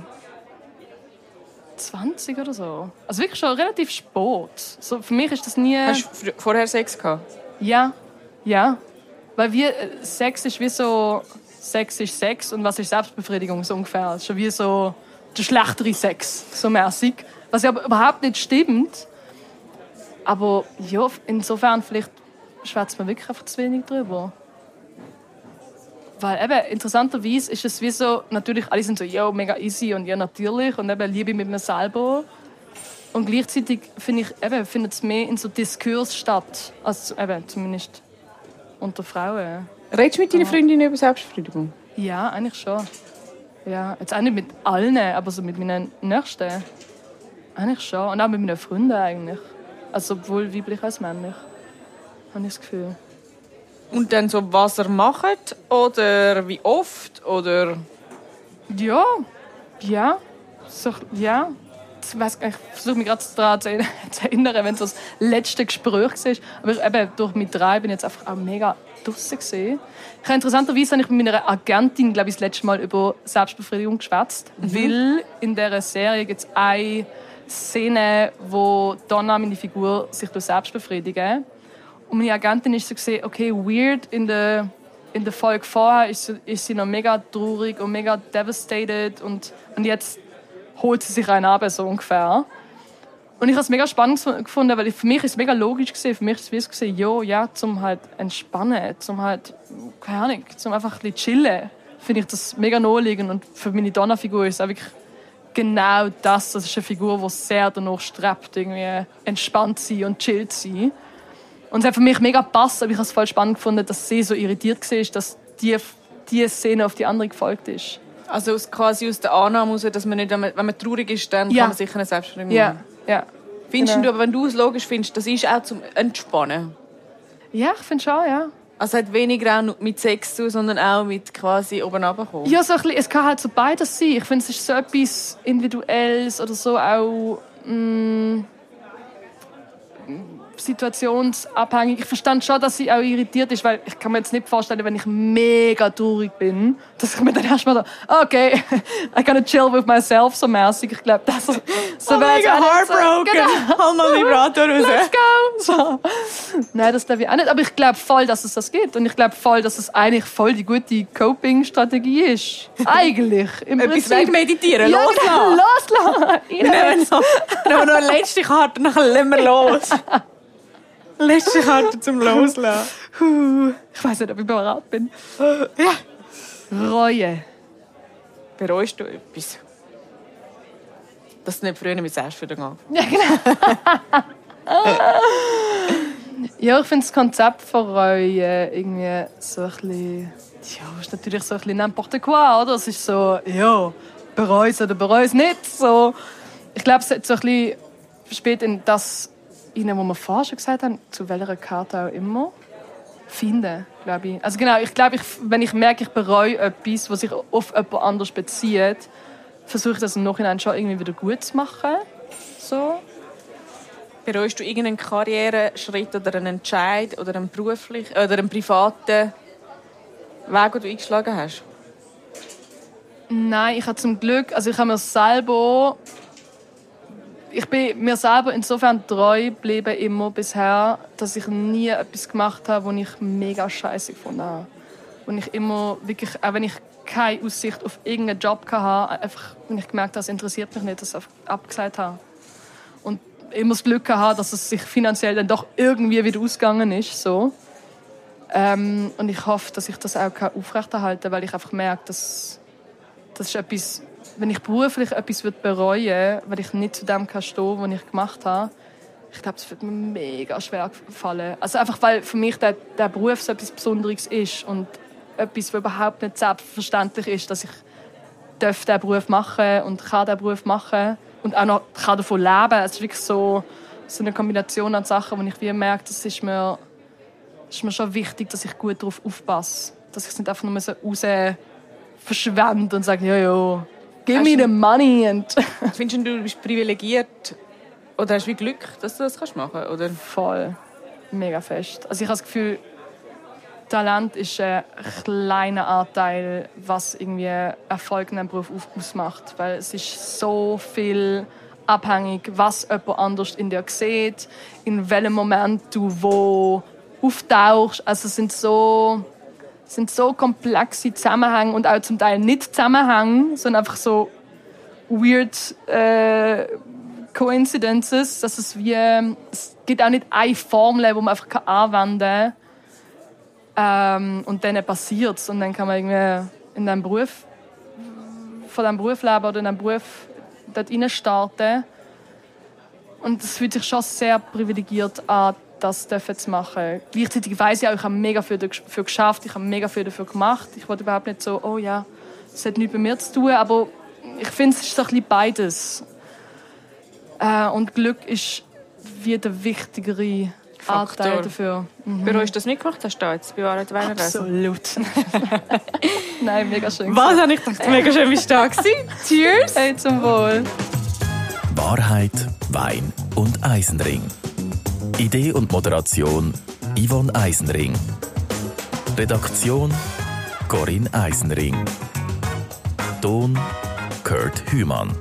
20 oder so. Also wirklich schon relativ spät. So, für mich ist das nie... Hast du vorher Sex gehabt? Ja, ja. Weil wir, äh, Sex ist wie so... Sex ist Sex und was ist Selbstbefriedigung so ungefähr. Das ist schon wie so der schlechtere Sex, so mäßig. Was ja überhaupt nicht stimmt. Aber ja, insofern vielleicht schwätzt man wirklich einfach zu wenig drüber. Weil eben, interessanterweise ist es wie so, natürlich, alle sind so, ja, mega easy und ja, natürlich und eben Liebe mit mir selber. Und gleichzeitig finde ich, eben, findet es mehr in so Diskurs statt, als eben, zumindest unter Frauen. Redest du mit deinen Freundinnen über Selbstbefriedigung? Ja, eigentlich schon. Ja, jetzt auch nicht mit allen, aber so mit meinen Nächsten. Eigentlich schon. Und auch mit meinen Freunden eigentlich. Also sowohl weiblich als männlich. Habe ich das Gefühl. Und dann so, was er macht oder wie oft oder? Ja, ja, so, ja. Ich, weiss, ich versuche mich gerade daran zu erinnern, wenn es das letzte Gespräch war. Aber eben, durch mit drei bin ich jetzt einfach auch mega draussen gesehen. Ich habe interessanterweise habe ich mit meiner Agentin, glaube ich, das letzte Mal über Selbstbefriedigung geschwätzt, mhm. weil in dieser Serie gibt es eine Szene, wo Donna, meine Figur, sich durch selbst befriedigen und meine Agentin ist so gesehen, okay, weird, in der, in der Folge vorher ist sie, ist sie noch mega traurig und mega devastated und, und jetzt holt sie sich einen ab, so ungefähr. Und ich habe es mega spannend gefunden, weil für mich ist es mega logisch gesehen. Für mich ist es gesehen, jo, ja, zum halt entspannen, zum halt, keine Ahnung, zum einfach ein bisschen chillen, finde ich das mega naheliegend. Und für meine Donnerfigur ist es auch wirklich genau das. Das ist eine Figur, die sehr danach strebt, irgendwie entspannt zu sein und chill zu sein. Und es hat für mich mega gepasst, aber ich habe es voll spannend gefunden, dass sie so irritiert war, dass die, die Szene auf die andere gefolgt ist. Also aus, quasi aus der Annahme heraus, dass man nicht, wenn man, wenn man traurig ist, dann Ja. kann man sicher eine Selbstbestimmung Ja, ja. Findest Genau. du, aber wenn du es logisch findest, das ist auch zum Entspannen? Ja, ich finde schon, ja. Also hat weniger auch mit Sex zu sondern auch mit quasi oben runterkommen? Ja, so ein bisschen, es kann halt so beides sein. Ich finde, es ist so etwas Individuelles oder so auch mh, situationsabhängig. Ich verstand schon, dass sie auch irritiert ist, weil ich kann mir jetzt nicht vorstellen, wenn ich mega traurig bin, dass ich mir dann erstmal so, okay, I gotta chill with myself so mäßig. Ich glaube, das so Oh mega nicht so- heartbroken! Genau. Hol mal Vibrator Let's raus! go! So. Nein, das glaube ich auch nicht. Aber ich glaube voll, dass es das gibt. Und ich glaube voll, dass es eigentlich voll die gute Coping-Strategie ist. Eigentlich. Im Etwas Prinzip. wegmeditieren, Ja, loslassen! genau, loslassen! Wir nehmen noch, noch eine letzte Karte, nachher lassen wir los. Letzte Karte zum Loslassen. Ich weiß nicht, ob ich bereit bin. Ja. Reue. Bereust du etwas? Dass du nicht früher mit Selbstfürsorge gehen. Ja, genau. ja, ich finde das Konzept von Reue irgendwie so ein bisschen... Ja, ist natürlich so ein bisschen n'importe quoi, oder? Es ist so, ja, bereue es oder bereue es nicht. So. Ich glaube, es hat so ein bisschen spät in das hinein, wo wir vorher schon gesagt haben, zu welcher Karte auch immer, finden, glaube ich. Also genau, ich glaube, ich, wenn ich merke, ich bereue etwas, was sich auf jemand anderes bezieht, versuche ich das im Nachhinein schon irgendwie wieder gut zu machen. So. Bereust du irgendeinen Karriereschritt oder einen Entscheid oder einen beruflichen oder einen privaten Weg, den du eingeschlagen hast? Nein, ich habe zum Glück, also ich habe mir selber, ich bin mir selber insofern treu geblieben immer bisher, dass ich nie etwas gemacht habe, was ich mega scheiße gefunden habe. Und ich immer wirklich, auch wenn ich keine Aussicht auf irgendeinen Job hatte, einfach, wenn ich gemerkt habe, es interessiert mich nicht, das einfach abgesagt habe. Und immer das Glück hatte, dass es sich finanziell dann doch irgendwie wieder ausgegangen ist, so. Ähm, und ich hoffe, dass ich das auch aufrechterhalten kann, weil ich einfach merke, dass das ist etwas, wenn ich beruflich etwas würde bereuen weil ich nicht zu dem kann stehen was ich gemacht habe, ich glaube, es wird mir mega schwer fallen. Also einfach, weil für mich der, der Beruf so etwas Besonderes ist und etwas, was überhaupt nicht selbstverständlich ist, dass ich diesen Beruf machen und kann diesen Beruf machen und auch noch kann davon leben. Es ist wirklich so, so eine Kombination an Sachen, wo ich wie merke, das ist mir, ist mir schon wichtig, dass ich gut darauf aufpasse. Dass ich es nicht einfach nur so raus verschwende und sage, ja, ja, give me the money. Und Findest du, du bist privilegiert oder hast du Glück, dass du das kannst machen kannst? Oder? voll, mega fest. Also ich habe das Gefühl, Talent ist ein kleiner Anteil, was irgendwie Erfolg in einem Beruf ausmacht. Weil es ist so viel abhängig, was jemand anders in dir sieht, in welchem Moment du wo auftauchst. Also es sind so, sind so komplexe Zusammenhänge und auch zum Teil nicht Zusammenhänge, sondern einfach so weird äh, Coincidences, dass es wie es gibt auch nicht eine Formel, die man einfach kann anwenden kann. Ähm, und dann passiert und dann kann man irgendwie in diesem Beruf von diesem Beruf leben oder in diesem Beruf dort rein starten und es fühlt sich schon sehr privilegiert an, das dürfen zu machen. Gleichzeitig weiß ich auch, ich habe mega viel dafür geschafft, ich habe mega viel dafür gemacht. Ich wollte überhaupt nicht so, oh ja, das hat nichts mit mir zu tun, aber ich finde, es ist so ein bisschen beides. Äh, und Glück ist wie der wichtigere Faktor. Anteil dafür. Mhm. Bereust du das nicht gemacht? Hast du da jetzt bei Wahrheit Wein Absolut. Nein, mega schön. Was habe ich gedacht? Mega schön, wie stark Cheers! Hey, zum Wohl. Wahrheit, Wein und Eisenring. Idee und Moderation Yvonne Eisenring. Redaktion Corinne Eisenring. Ton Kurt Hümann.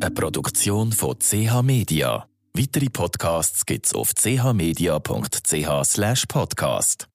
Eine Produktion von CH Media. Weitere Podcasts gibt's auf chmedia.ch/podcast.